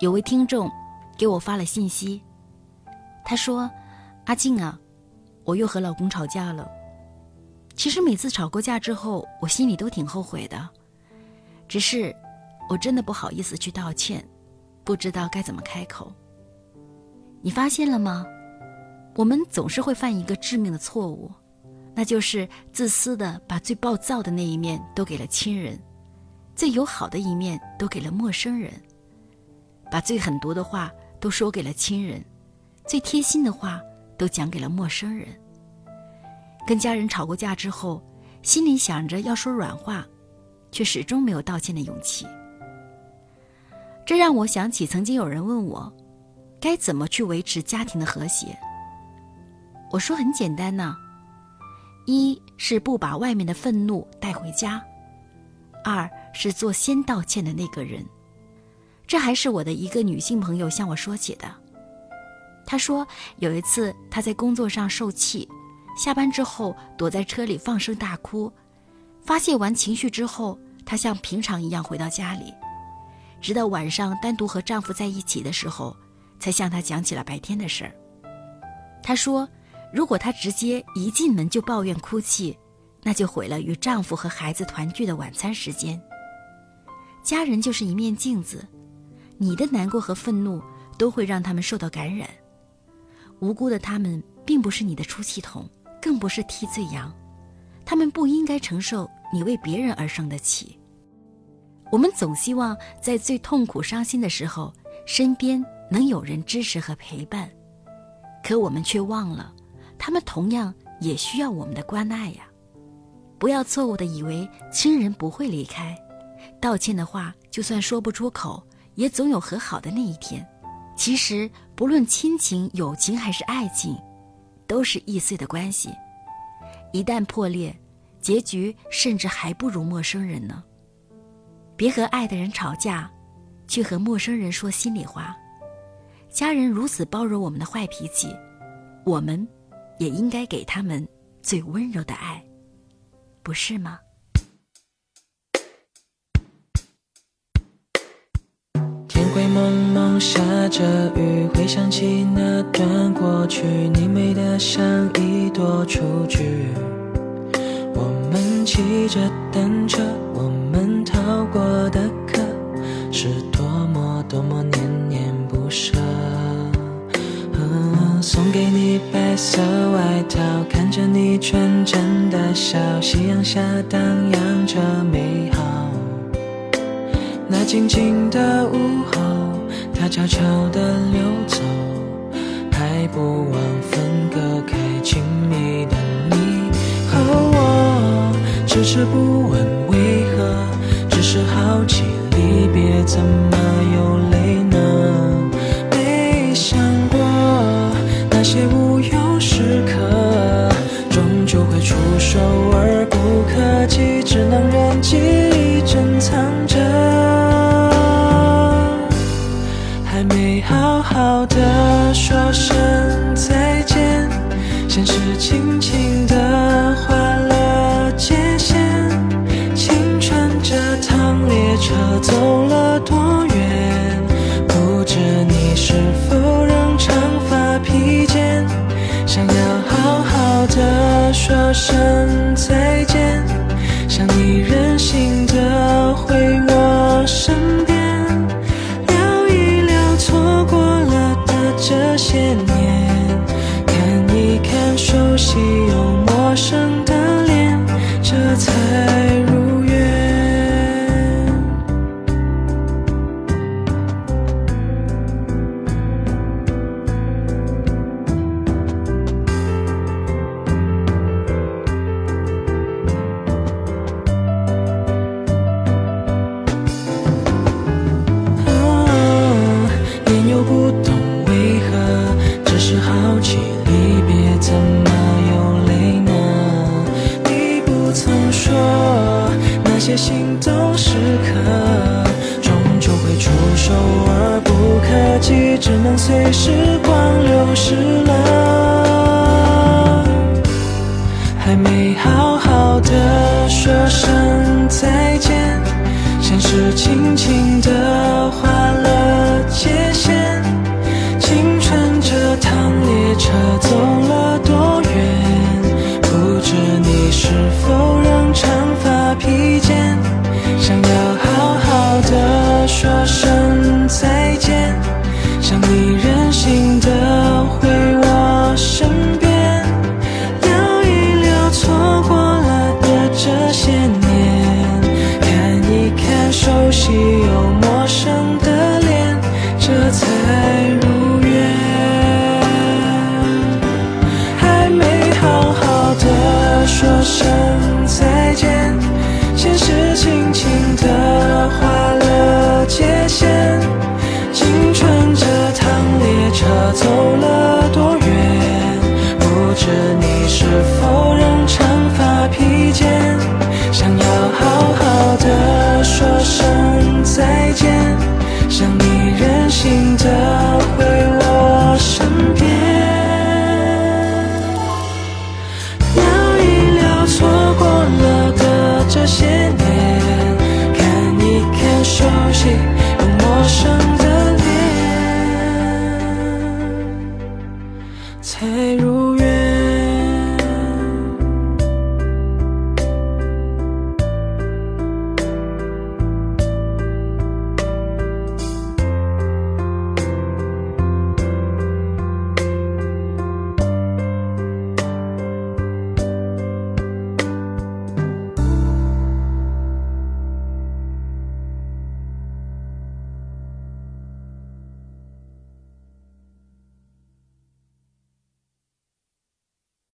有位听众给我发了信息，他说：“阿静啊，我又和老公吵架了。其实每次吵过架之后，我心里都挺后悔的，只是我真的不好意思去道歉，不知道该怎么开口。你发现了吗？我们总是会犯一个致命的错误，那就是自私的把最暴躁的那一面都给了亲人，最友好的一面都给了陌生人。”把最狠毒的话都说给了亲人，最贴心的话都讲给了陌生人。跟家人吵过架之后，心里想着要说软话，却始终没有道歉的勇气。这让我想起曾经有人问我，该怎么去维持家庭的和谐。我说很简单呐，一是不把外面的愤怒带回家，二是做先道歉的那个人。这还是我的一个女性朋友向我说起的。她说有一次她在工作上受气，下班之后躲在车里放声大哭，发泄完情绪之后，她像平常一样回到家里，直到晚上单独和丈夫在一起的时候，才向他讲起了白天的事儿。她说，如果她直接一进门就抱怨哭泣，那就毁了与丈夫和孩子团聚的晚餐时间。家人就是一面镜子。你的难过和愤怒都会让他们受到感染，无辜的他们并不是你的出气筒，更不是替罪羊，他们不应该承受你为别人而生的气。我们总希望在最痛苦、伤心的时候，身边能有人支持和陪伴，可我们却忘了，他们同样也需要我们的关爱呀。不要错误的以为亲人不会离开，道歉的话就算说不出口。也总有和好的那一天。其实，不论亲情、友情还是爱情，都是易碎的关系。一旦破裂，结局甚至还不如陌生人呢。别和爱的人吵架，去和陌生人说心里话。家人如此包容我们的坏脾气，我们也应该给他们最温柔的爱，不是吗？灰蒙蒙下着雨，回想起那段过去，你美得像一朵雏菊。我们骑着单车，我们逃过的课，是多么多么念念不舍。送给你白色外套，看着你纯真的笑，夕阳下荡漾着美好。那静静的午后，它悄悄地溜走，还不忘分割开亲密的你和我。迟迟不问为何，只是好奇离别怎么又说声再见，想你任性的回我身边。聊一聊错过了的这些年，看一看熟悉又随时光流逝了，还没好好的说声再见，现实轻轻走了多远？不知你是否仍长发披肩，想要好好的说声再见，想你任性的回我身边，聊一聊错过了的这些年，看一看熟悉。